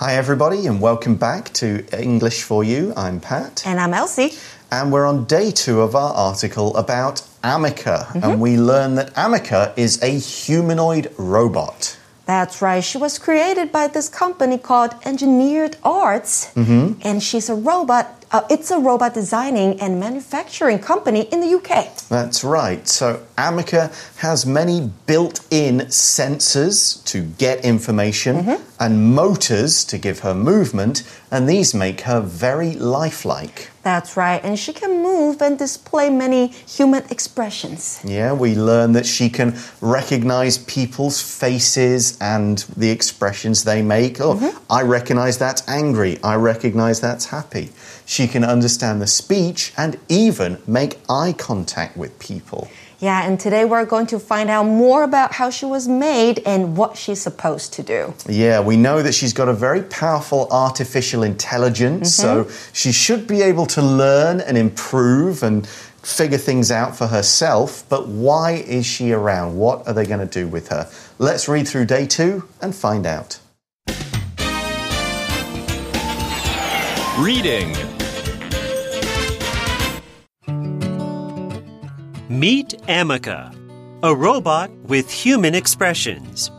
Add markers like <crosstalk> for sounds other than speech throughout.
Hi, everybody, and welcome back to English for You. I'm Pat. And I'm Elsie. And we're on day two of our article about Ameca. Mm -hmm. And we learn that Ameca is a humanoid robot. That's right. She was created by this company called Engineered Arts. Mm -hmm. And she's a robot uh, it's a robot designing and manufacturing company in the UK. That's right. So Ameca has many built in sensors to get information mm -hmm. And motors to give her movement, and these make her very lifelike. That's right. And she can move and display many human expressions. Yeah, we learn that she can recognize people's faces and the expressions they make. Oh, mm -hmm. I recognize that's angry. I recognize that's happy. She can understand the speech and even make eye contact with people. Yeah, and today we're going to find out more about how she was made and what she's supposed to do. Yeah, we know that she's got a very powerful artificial intelligence, mm -hmm. so she should be able to learn and improve and figure things out for herself. But why is she around? What are they going to do with her? Let's read through day two and find out. Reading Meet Ameca, a robot with human expressions.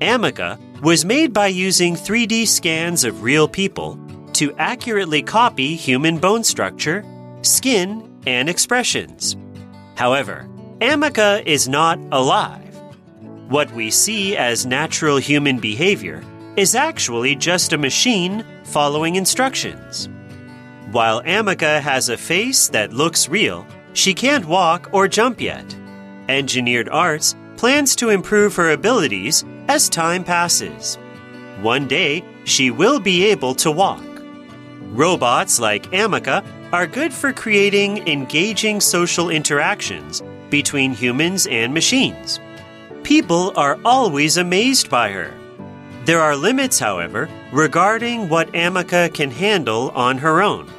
Ameca was made by using 3D scans of real people to accurately copy human bone structure, skin, and expressions. However, Ameca is not alive. What we see as natural human behavior is actually just a machine following instructions. While Ameca has a face that looks real, she can't walk or jump yet. Engineered Arts plans to improve her abilities as time passes. One day, she will be able to walk. Robots like Ameca are good for creating engaging social interactions between humans and machines. People are always amazed by her. There are limits, however, regarding what Ameca can handle on her own.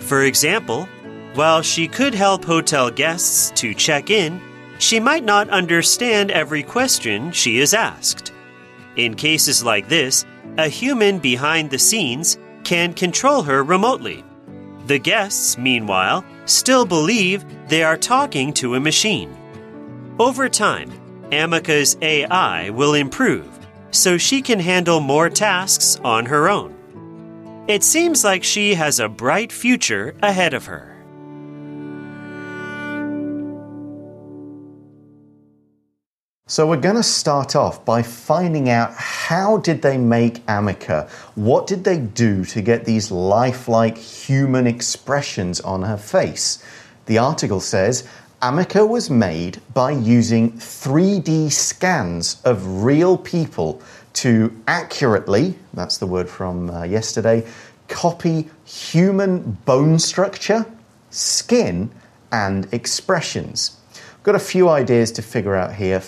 For example, while she could help hotel guests to check in, she might not understand every question she is asked. In cases like this, a human behind the scenes can control her remotely. The guests, meanwhile, still believe they are talking to a machine. Over time, Ameca's AI will improve so she can handle more tasks on her own. It seems like she has a bright future ahead of her. So we're going to start off by finding out how did they make Ameca? What did they do to get these lifelike human expressions on her face? The article says Ameca was made by using 3D scans of real people to accurately, that's the word from uh, yesterday, copy human bone structure, skin, and expressions. Got a few ideas to figure out here,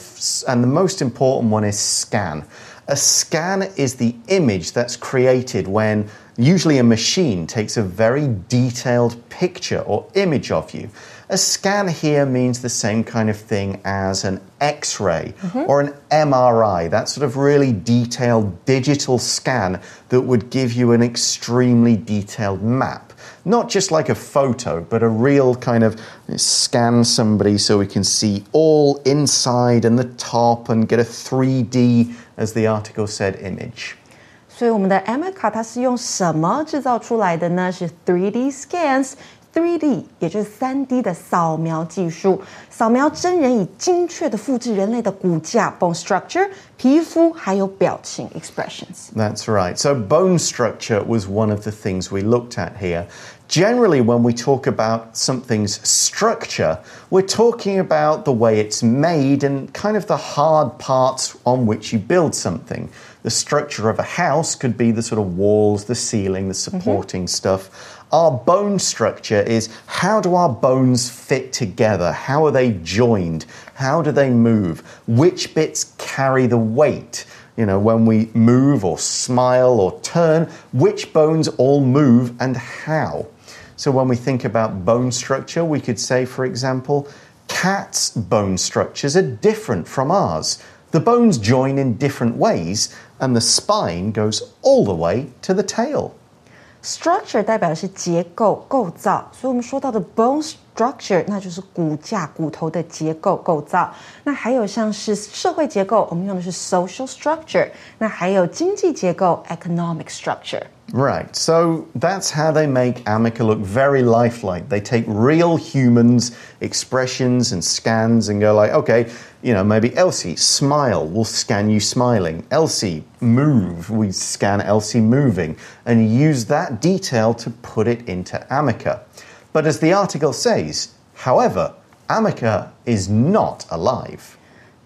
and the most important one is scan. A scan is the image that's created when usually a machine takes a very detailed picture or image of you. A scan here means the same kind of thing as an X ray mm -hmm. or an MRI, that sort of really detailed digital scan that would give you an extremely detailed map not just like a photo, but a real kind of scan somebody so we can see all inside and the top and get a 3D, as the article said, image. 所以我们的 Ameca 它是用什么制造出来的呢？是 3D scans。3D，也就是 3D 的扫描技术，扫描真人以精确的复制人类的骨架 （bone structure）、皮肤还有表情 （expressions）。That's right. So bone structure was one of the things we looked at here. Generally, when we talk about something's structure, we're talking about the way it's made and kind of the hard parts on which you build something. The structure of a house could be the sort of walls, the ceiling, the mm-hmm. supporting mm -hmm. stuff. Our bone structure is how do our bones fit together? How are they joined? How do they move? Which bits carry the weight? you know, when we move or smile or turn, which bones all move and how. So when we think about bone structure, we could say, for example, cats' bone structures are different from ours. The bones join in different ways, and the spine goes all the way to the tail. Structure 代表的是结构、构造，所以我们说到的 bone structure 那就是骨架、骨头的结构构造。那还有像是社会结构，我们用的是 social structure。那还有经济结构 economic structure。 Right, so that's how they make Ameca look very lifelike. They take real humans' expressions and scans and go like, okay, you know, maybe Elsie, smile, we'll scan you smiling. Elsie, move, we scan Elsie moving, and use that detail to put it into Ameca. But as the article says, however, Ameca is not alive.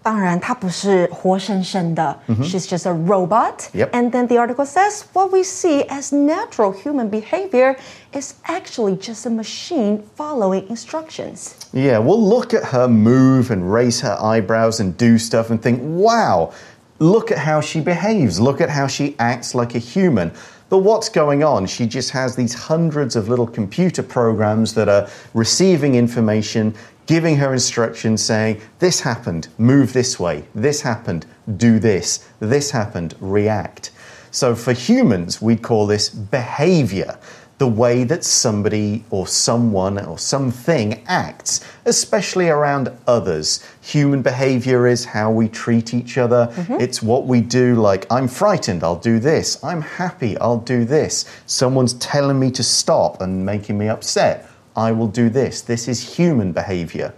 当然，它不是活生生的。She's just a robot. Yep. And then the article says what we see as natural human behavior is actually just a machine following instructions. Yeah, we'll look at her move and raise her eyebrows and do stuff and think, wow, look at how she behaves. Look at how she acts like a human. But what's going on? She just has these hundreds of little computer programs that are receiving information, giving her instructions saying, This happened, move this way. This happened, do this. This happened, react. So for humans, we call this behavior the way that somebody or someone or something acts, especially around others. Human behavior is how we treat each other. Mm-hmm. It's what we do, like, I'm frightened, I'll do this. I'm happy, I'll do this. Someone's telling me to stop and making me upset. I will do this. This is human behavior.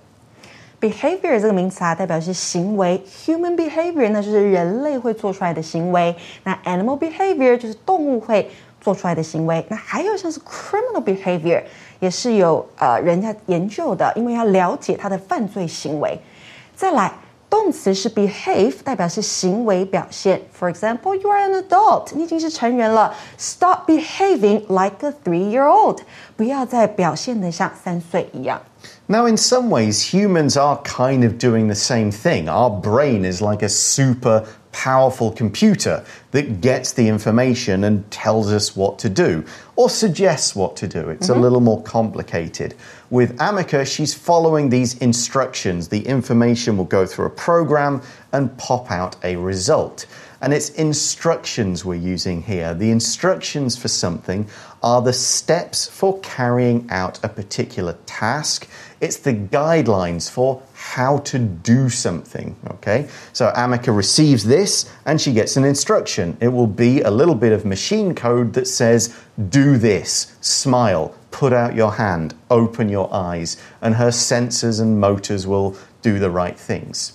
Behavior 这个名词啊，代表是行为；human behavior 那就是人类会做出来的行为；那 animal behavior 就是动物会做出来的行为。那还有像是 criminal behavior，也是有呃人家研究的，因为要了解他的犯罪行为。再来。 动词是 behave，代表是行为表现。For example, you are an adult，你已经是成人了。Stop behaving like a three-year-old，不要再表现得像三岁一样。 Now, in some ways, humans are kind of doing the same thing. Our brain is like a super powerful computer that gets the information and tells us what to do or suggests what to do. It's a mm-hmm. little more complicated. With Ameca, she's following these instructions. The information will go through a program and pop out a result. And it's instructions we're using here. The instructions for something are the steps for carrying out a particular task. It's the guidelines for how to do something. Okay, so Ameca receives this and she gets an instruction. It will be a little bit of machine code that says, do this, smile, put out your hand, open your eyes, and her sensors and motors will do the right things.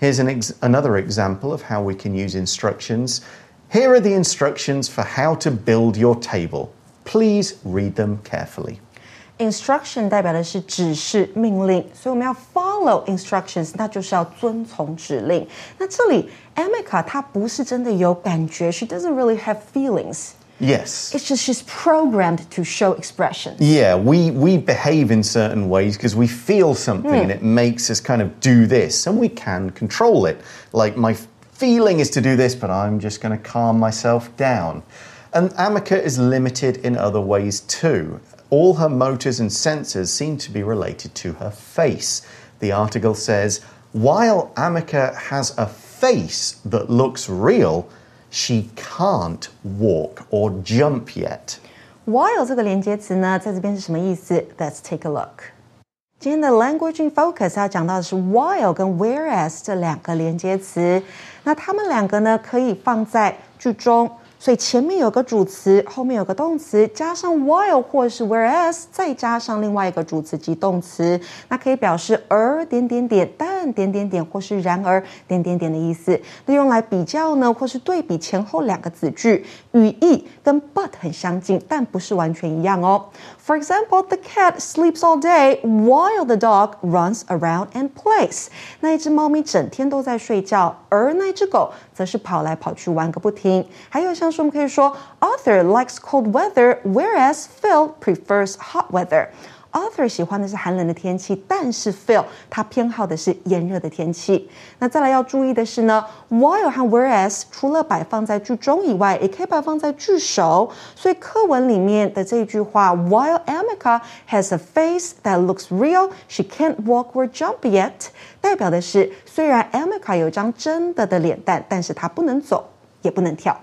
Here's an ex- another example of how we can use instructions. Here are the instructions for how to build your table. Please read them carefully instruction 代表的是指示、命令，所以我们要 follow instructions，那就是要遵从指令。那这里 Ameca 她不是真的有感觉，she doesn't really have feelings。Yes. It's just she's programmed to show expression. Yeah, we, we behave in certain ways because we feel something mm. and it makes us kind of do this and we can control it. Like my feeling is to do this, but I'm just going to calm myself down. And Ameca is limited in other ways too. All her motors and sensors seem to be related to her face. The article says while Ameca has a face that looks real, she can't walk or jump yet. While 这个连接词呢，在这边是什么意思？Let's take a look. 今天的 language in focus 要讲到的是 while 跟 whereas 这两个连接词，那它们两个呢可以放在句中。所以前面有个主词，后面有个动词，加上 while 或是 whereas，再加上另外一个主词及动词，那可以表示而点点点，但点点点，或是然而点点点的意思。那用来比较呢，或是对比前后两个子句，语义跟 but 很相近，但不是完全一样哦。For example, the cat sleeps all day while the dog runs around and plays. 那一只猫咪整天都在睡觉，而那只狗则是跑来跑去玩个不停。还有像是我们可以说，Arthur likes cold weather, whereas Phil prefers hot weather. Arthur 喜欢的是寒冷的天气，但是 Phil 他偏好的是炎热的天气。那再来要注意的是呢，while 和 whereas 除了摆放在句中以外，也可以摆放在句首。所以课文里面的这句话，While Amica has a face that looks real, she can't walk or jump yet，代表的是虽然 Amica 有张真的的脸蛋，但是她不能走。也不能跳。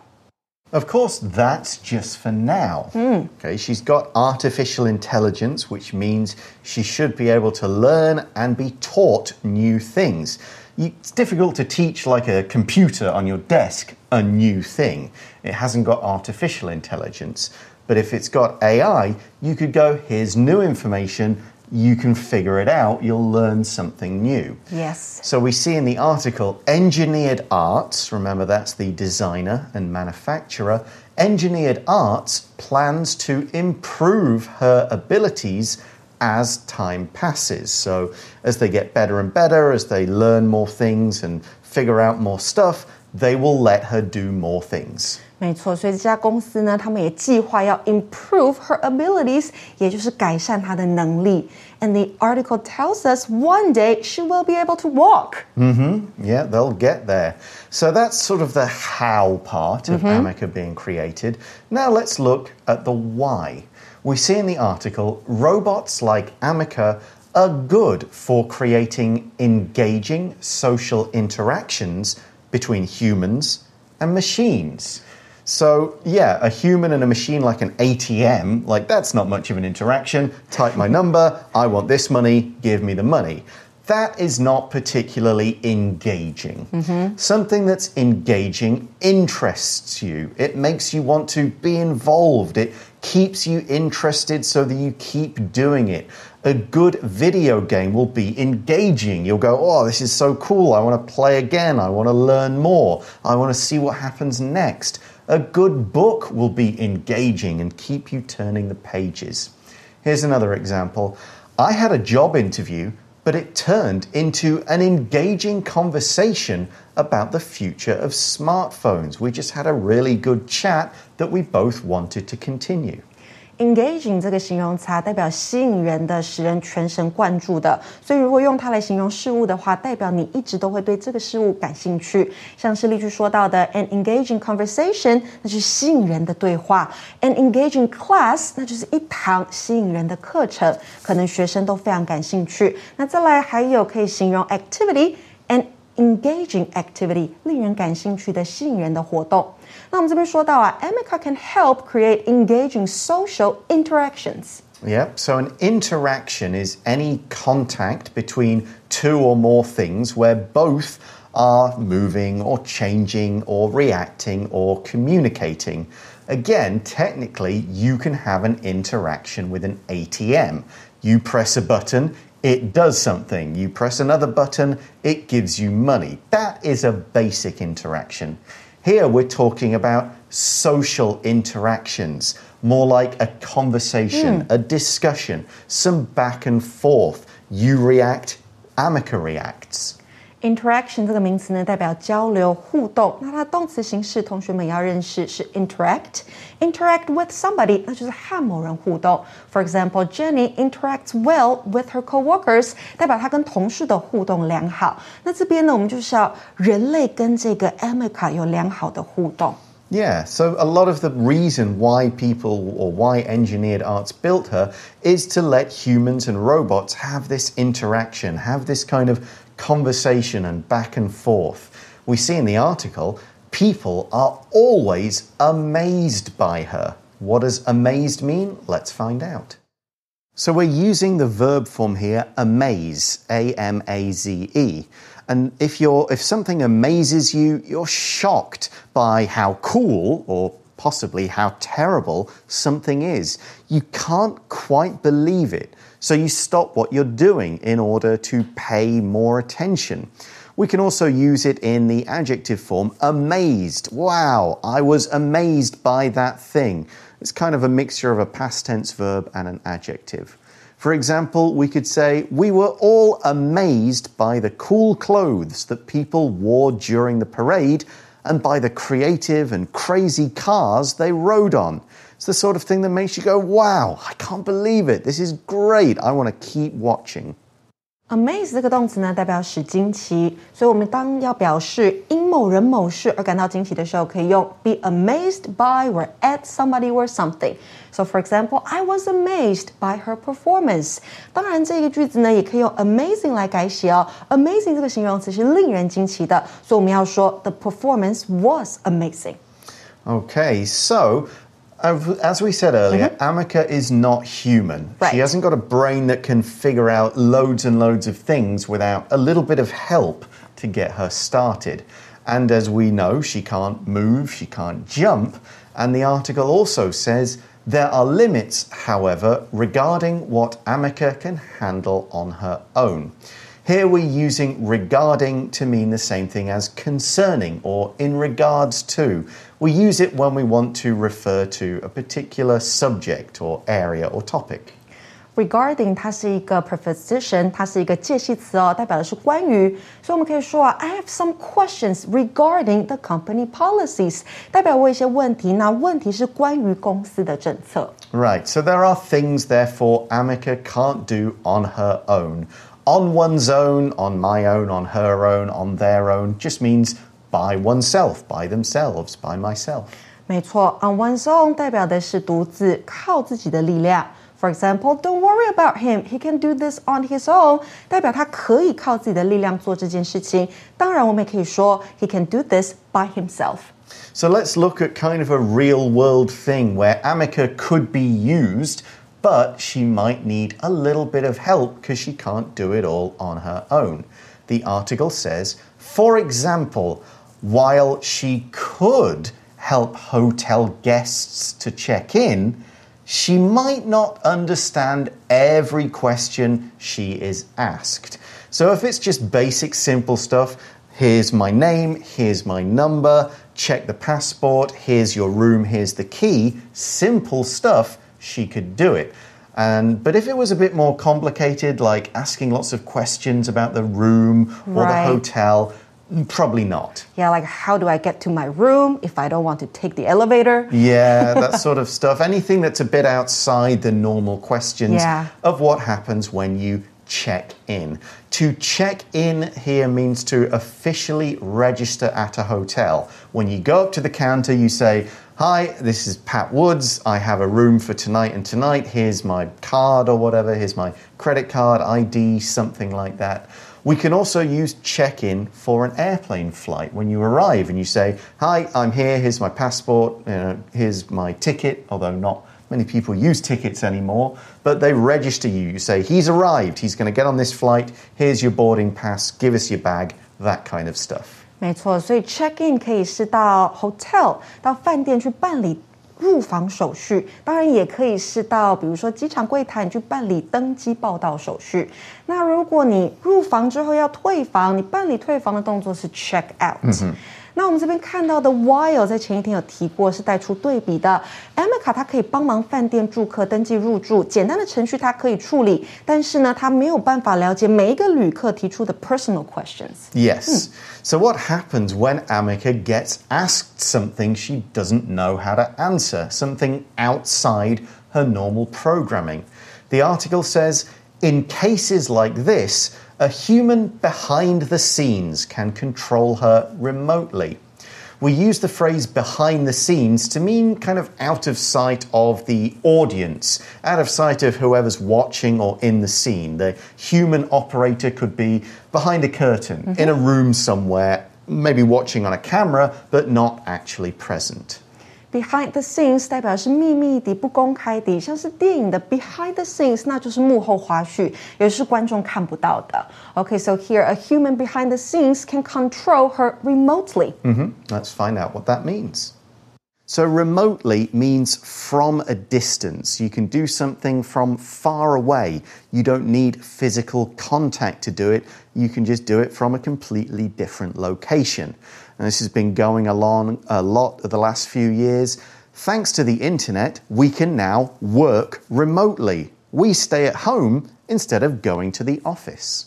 Of course, that's just for now. Hmm. Okay, she's got artificial intelligence, which means she should be able to learn and be taught new things. It's difficult to teach, like a computer on your desk, a new thing. It hasn't got artificial intelligence. But if it's got AI, you could go, here's new information, you can figure it out, you'll learn something new. Yes. So we see in the article engineered arts, remember that's the designer and manufacturer, engineered arts plans to improve her abilities as time passes. So as they get better and better, as they learn more things and figure out more stuff, they will let her do more things. 没错，所以这家公司呢，他们也计划要 improve her abilities，也就是改善她的能力。And the article tells us one day she will be able to walk. Mm-hmm. Yeah, they'll get there. So that's sort of the how part of mm -hmm. Ameca being created. Now let's look at the why. We see in the article robots like Ameca are good for creating engaging social interactions between humans and machines. So, yeah, a human and a machine like an ATM, like that's not much of an interaction. Type my number, I want this money, give me the money. That is not particularly engaging. Mm-hmm. Something that's engaging interests you. It makes you want to be involved. It keeps you interested so that you keep doing it. A good video game will be engaging. You'll go, oh, this is so cool. I want to play again. I want to learn more. I want to see what happens next. A good book will be engaging and keep you turning the pages. Here's another example. I had a job interview, but it turned into an engaging conversation about the future of smartphones. We just had a really good chat that we both wanted to continue. Engaging 这个形容词啊，代表吸引人的、使人全神贯注的。所以如果用它来形容事物的话，代表你一直都会对这个事物感兴趣。像是例句说到的 an engaging conversation，那是吸引人的对话；an engaging class，那就是一堂吸引人的课程，可能学生都非常感兴趣。那再来还有可以形容 activity，an engaging activity，令人感兴趣的、吸引人的活动。那我们这边说到啊，Ameca can help create engaging social interactions. Yep, so an interaction is any contact between two or more things where both are moving or changing or reacting or communicating. Again, technically, you can have an interaction with an ATM. You press a button, it does something. You press another button, it gives you money. That is a basic interaction. Here we're talking about social interactions, more like a conversation, hmm. a discussion, some back and forth. You react, Ameca reacts interaction 这个名词呢，代表交流、互动。那它的动词形式，同学们也要认识是 interact。interact with somebody，那就是和某人互动。For example, Jenny interacts well with her coworkers，代表她跟同事的互动良好。那这边呢，我们就是要人类跟这个 Ameca 有良好的互动。Yeah, so a lot of the reason why people or why engineered arts built her is to let humans and robots have this interaction, have this kind of conversation and back and forth. We see in the article, people are always amazed by her. What does amazed mean? Let's find out. So we're using the verb form here, amaze, A M A Z E. And if you're if something amazes you, you're shocked by how cool or possibly how terrible something is. You can't quite believe it. So you stop what you're doing in order to pay more attention. We can also use it in the adjective form amazed. Wow, I was amazed by that thing. It's kind of a mixture of a past tense verb and an adjective. For example, we could say, We were all amazed by the cool clothes that people wore during the parade and by the creative and crazy cars they rode on. It's the sort of thing that makes you go, Wow, I can't believe it. This is great. I want to keep watching Amaze 这个动词呢，代表使惊奇，所以我们当要表示因某人某事而感到惊奇的时候，可以用 be amazed by or at somebody or something. So for example, I was amazed by her performance. 当然，这个句子呢，也可以用 amazing 来改写哦。Amazing 这个形容词是令人惊奇的，所以我们要说 the performance was amazing. Okay, so as we said earlier, mm -hmm. Ameca is not human. Right. She hasn't got a brain that can figure out loads and loads of things without a little bit of help to get her started. And as we know, she can't move, she can't jump. And the article also says there are limits, however, regarding what Ameca can handle on her own. Here we're using regarding to mean the same thing as concerning or in regards to. We use it when we want to refer to a particular subject or area or topic. Regarding, Regarding，它是一个 preposition，它是一个介系词哦，代表的是关于。所以我们可以说啊，I have some questions regarding the company policies，代表我有一些问题。那问题是关于公司的政策。Right, so there are things therefore Ameca can't do on her own. On one's own, on my own, on her own, on their own just means by oneself, by themselves, by myself. 没错，on one's own 代表的是独自靠自己的力量。For example, don't worry about him. He can do this on his own. 代表他可以靠自己的力量做这件事情。当然，我们也可以说 he can do this by himself. So let's look at kind of a real world thing where Ameca could be used, but she might need a little bit of help because she can't do it all on her own. The article says for example, while she could help hotel guests to check in, she might not understand every question she is asked. So if it's just basic, simple stuff, here's my name, here's my number, check the passport, here's your room, here's the key, simple stuff, she could do it. And but if it was a bit more complicated, like asking lots of questions about the room or right. the hotel, mm, Probably not. Yeah, like how do I get to my room if I don't want to take the elevator? Yeah, <laughs> that sort of stuff. Anything that's a bit outside the normal questions yeah. of what happens when you check in. To check in here means to officially register at a hotel. When you go up to the counter, you say, Hi, this is Pat Woods. I have a room for tonight and tonight. Here's my card or whatever. Here's my credit card, ID, something like that. We can also use check in for an airplane flight. When you arrive and you say, Hi, I'm here, here's my passport, you know, here's my ticket, although not many people use tickets anymore, but they register you. You say, He's arrived, he's going to get on this flight, here's your boarding pass, give us your bag, that kind of stuff. 没错，所以 check in 可以是到 hotel 到饭店去办理入房手续，当然也可以是到比如说机场柜台去办理登机报到手续。那如果你入房之后要退房，你办理退房的动作是 check out。那我们这边看到的 while 在前一天有提过，是带出对比的。Ameca 它可以帮忙饭店住客登记入住，简单的程序它可以处理，但是呢，它没有办法了解每一个旅客提出的 personal questions. Yes. So what happens when Ameca gets asked something she doesn't know how to answer, something outside her normal programming? The article says in cases like this a human behind the scenes can control her remotely. We use the phrase behind the scenes to mean kind of out of sight of the audience, out of sight of whoever's watching or in the scene. The human operator could be behind a curtain, mm -hmm. in a room somewhere, maybe watching on a camera, but not actually present. Behind the scenes 代表是秘密的、不公开的，像是电影的 behind the scenes，那就是幕后花絮，也是观众看不到的。Okay, so here a human behind the scenes can control her remotely. Mm -hmm. Let's find out what that means. So, remotely means from a distance. You can do something from far away. You don't need physical contact to do it. You can just do it from a completely different location. And this has been going along a lot of the last few years. Thanks to the internet, we can now work remotely. We stay at home instead of going to the office.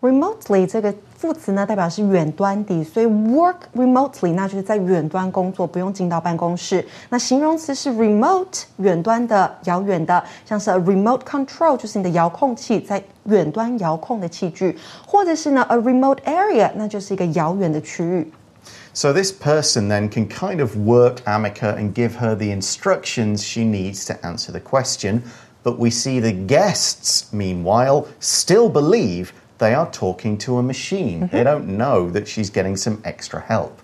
Remotely 这个副词呢，代表是远端的，所以 work remotely 那就是在远端工作，不用进到办公室。那形容词是 remote 远端的、遥远的，像是 a remote control 就是你的遥控器，在远端遥控的器具，或者是呢 a remote area 那就是一个遥远的区域。 So this person then can kind of work Ameca and give her the instructions she needs to answer the question. But we see the guests, meanwhile, still believe they are talking to a machine. Mm -hmm. They don't know that she's getting some extra help.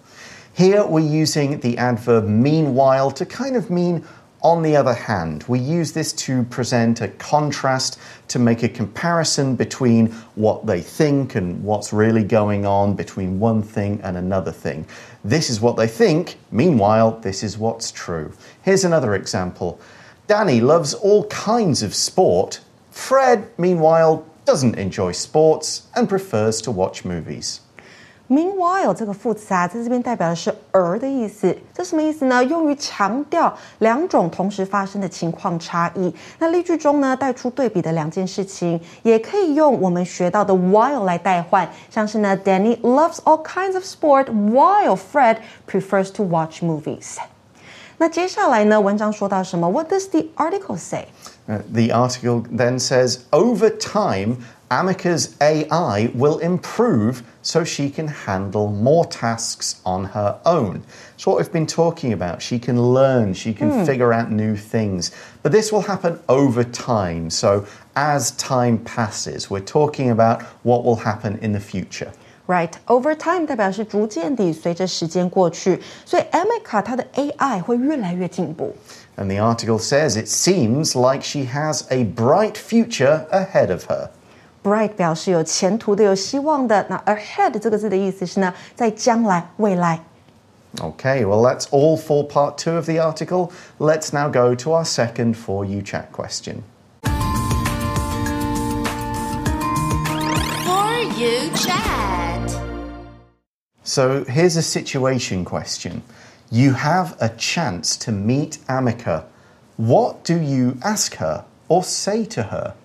Here we're using the adverb meanwhile to kind of mean on the other hand. We use this to present a contrast, to make a comparison between what they think and what's really going on between one thing and another thing. This is what they think, meanwhile, this is what's true. Here's another example. Danny loves all kinds of sport. Fred, meanwhile, doesn't enjoy sports and prefers to watch movies. Meanwhile 这个副词啊，在这边代表的是而的意思。这什么意思呢？用于强调两种同时发生的情况差异。那例句中呢，带出对比的两件事情，也可以用我们学到的 while 来代换。像是呢，Danny loves all kinds of sport while Fred prefers to watch movies。那接下来呢？文章说到什么？What does the article say? Uh, the article then says over time, Ameca's AI will improve so she can handle more tasks on her own. It's what we've been talking about. She can learn, she can mm. figure out new things. But this will happen over time. So, as time passes, we're talking about what will happen in the future. Right, over time 代表是逐渐地随着时间过去，所以她的 AI 会越来越进步。And the article says it seems like she has a bright future ahead of her bright 表示有前途的、有希望的。那 ahead 这个字的意思是呢，在将来、未来。Okay, well, that's all for part two of the article. Let's now go to our second For You Chat question. For You Chat. So here's a situation question You have a chance to meet Ameca. What do you ask her or say to her?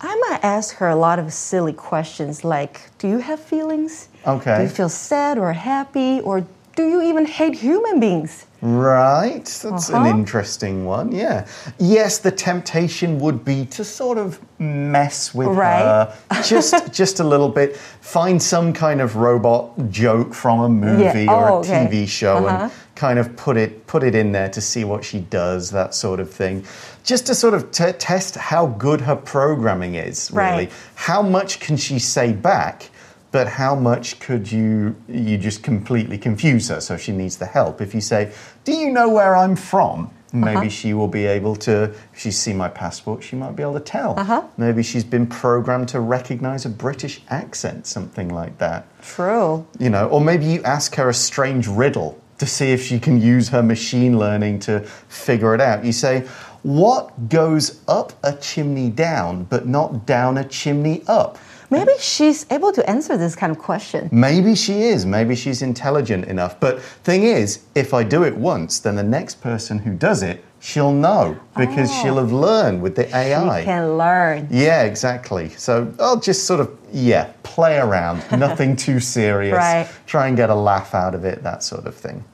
I might ask her a lot of silly questions like Do you have feelings? Okay. Do you feel sad or happy? Or do you even hate human beings? Right, that's uh -huh. an uh-huh. interesting one. Yeah. Yes, the temptation would be to sort of mess with right. her <laughs> just just a little bit. Find some kind of robot joke from a movie yeah. oh, or a okay. TV show uh -huh. and uh-huh. kind of put it put it in there to see what she does, that sort of thing. Just to sort of test how good her programming is, really. Right. How much can she say back? But how much could you you just completely confuse her so she needs the help? If you say do you know where i'm from? Maybe uh -huh. she will be able to if she's seen my passport she might be able to tell. Uh -huh. maybe she's been programmed to recognize a british accent something like that. True. You know or maybe you ask her a strange riddle to see if she can use her machine learning to figure it out. You say what goes up a chimney down but not down a chimney up Maybe she's able to answer this kind of question. Maybe she is. Maybe she's intelligent enough. But thing is, if I do it once, then the next person who does it, she'll know because oh, she'll have learned with the AI. She can learn. Yeah, exactly. So I'll just sort of yeah, play around. <laughs> Nothing too serious. Right. Try and get a laugh out of it, that sort of thing.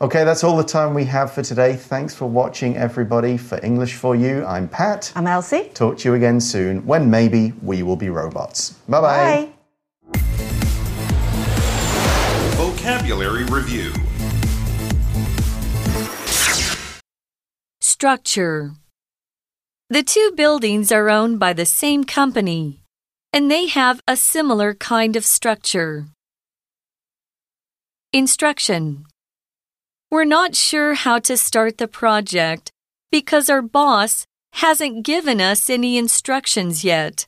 Okay, that's all the time we have for today. Thanks for watching, everybody. For English for You, I'm Pat. I'm Elsie. Talk to you again soon when maybe we will be robots. Bye-bye. Bye. Vocabulary Review Structure The two buildings are owned by the same company, and they have a similar kind of structure. Instruction we're not sure how to start the project because our boss hasn't given us any instructions yet.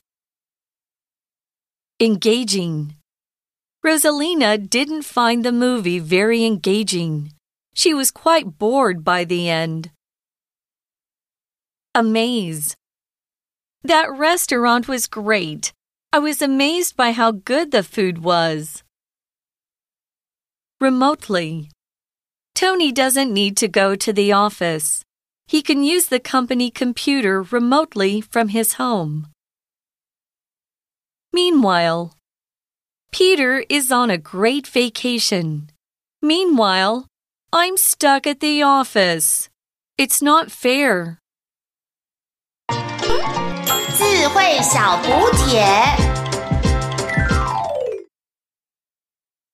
Engaging. Rosalina didn't find the movie very engaging. She was quite bored by the end. Amaze. That restaurant was great. I was amazed by how good the food was. Remotely. Tony doesn't need to go to the office. He can use the company computer remotely from his home. Meanwhile, Peter is on a great vacation. Meanwhile, I'm stuck at the office. It's not fair. 智慧小补帖。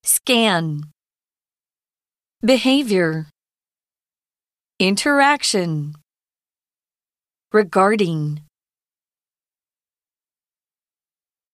Scan. Behavior. Interaction. Regarding.